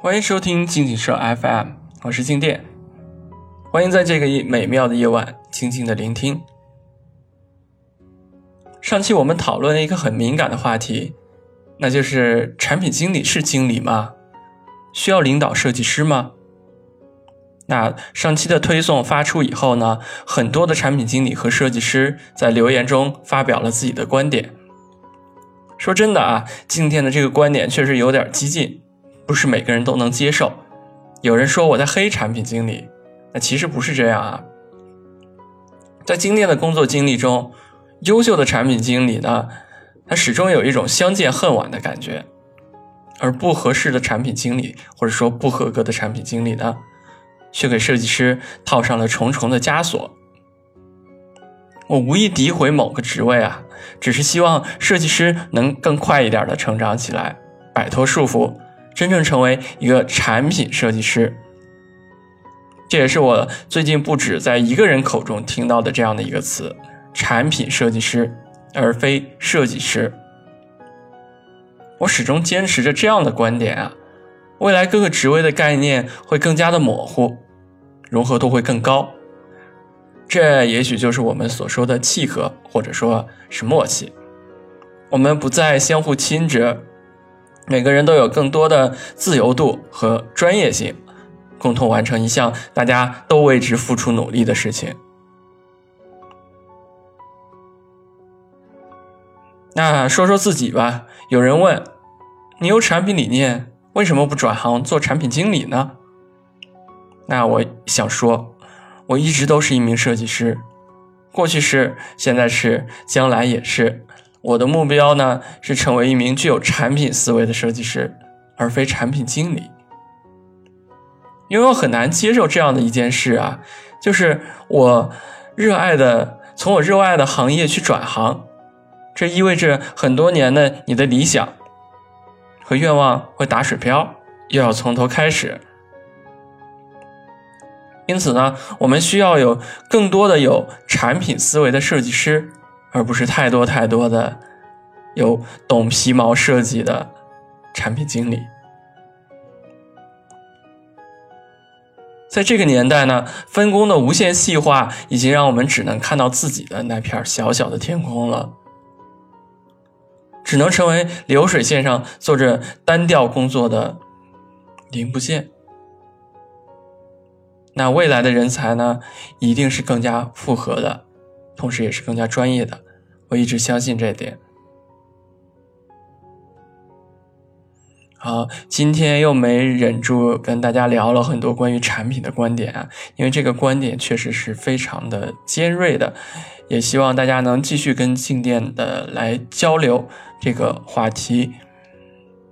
欢迎收听静静社 FM，我是静电。欢迎在这个美妙的夜晚静静的聆听。上期我们讨论了一个很敏感的话题，那就是产品经理是经理吗？需要领导设计师吗？那上期的推送发出以后呢，很多的产品经理和设计师在留言中发表了自己的观点。说真的啊，今天的这个观点确实有点激进，不是每个人都能接受。有人说我在黑产品经理，那其实不是这样啊。在今天的工作经历中，优秀的产品经理呢，他始终有一种相见恨晚的感觉，而不合适的产品经理或者说不合格的产品经理呢？却给设计师套上了重重的枷锁。我无意诋毁某个职位啊，只是希望设计师能更快一点的成长起来，摆脱束缚，真正成为一个产品设计师。这也是我最近不止在一个人口中听到的这样的一个词：产品设计师，而非设计师。我始终坚持着这样的观点啊。未来各个职位的概念会更加的模糊，融合度会更高，这也许就是我们所说的契合，或者说是默契。我们不再相互侵蚀，每个人都有更多的自由度和专业性，共同完成一项大家都为之付出努力的事情。那说说自己吧，有人问，你有产品理念？为什么不转行做产品经理呢？那我想说，我一直都是一名设计师，过去是，现在是，将来也是。我的目标呢，是成为一名具有产品思维的设计师，而非产品经理。因为我很难接受这样的一件事啊，就是我热爱的，从我热爱的行业去转行，这意味着很多年的你的理想。和愿望会打水漂，又要从头开始。因此呢，我们需要有更多的有产品思维的设计师，而不是太多太多的有懂皮毛设计的产品经理。在这个年代呢，分工的无限细化已经让我们只能看到自己的那片小小的天空了。只能成为流水线上做着单调工作的零部件。那未来的人才呢，一定是更加复合的，同时也是更加专业的。我一直相信这点。好，今天又没忍住跟大家聊了很多关于产品的观点啊，因为这个观点确实是非常的尖锐的。也希望大家能继续跟静电的来交流这个话题。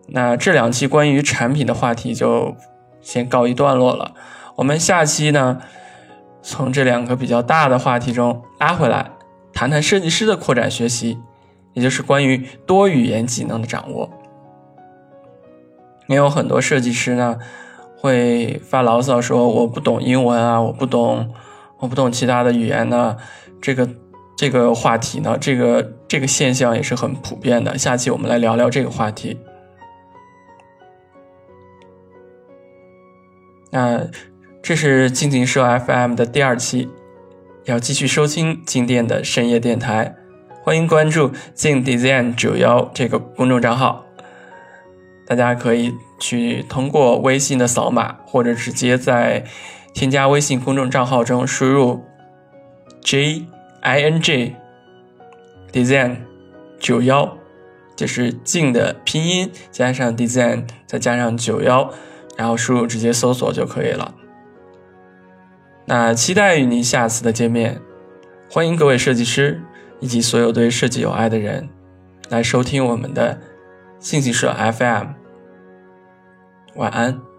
那这两期关于产品的话题就先告一段落了。我们下期呢，从这两个比较大的话题中拉回来，谈谈设计师的扩展学习，也就是关于多语言技能的掌握。也有很多设计师呢会发牢骚说我不懂英文啊，我不懂，我不懂其他的语言呢，这个。这个话题呢，这个这个现象也是很普遍的。下期我们来聊聊这个话题。那这是静静社 FM 的第二期，要继续收听静电的深夜电台，欢迎关注静 design 九幺这个公众账号。大家可以去通过微信的扫码，或者直接在添加微信公众账号中输入 J。i n g design 九幺，就是静的拼音加上 design 再加上九幺，然后输入直接搜索就可以了。那期待与您下次的见面，欢迎各位设计师以及所有对设计有爱的人来收听我们的信息社 FM。晚安。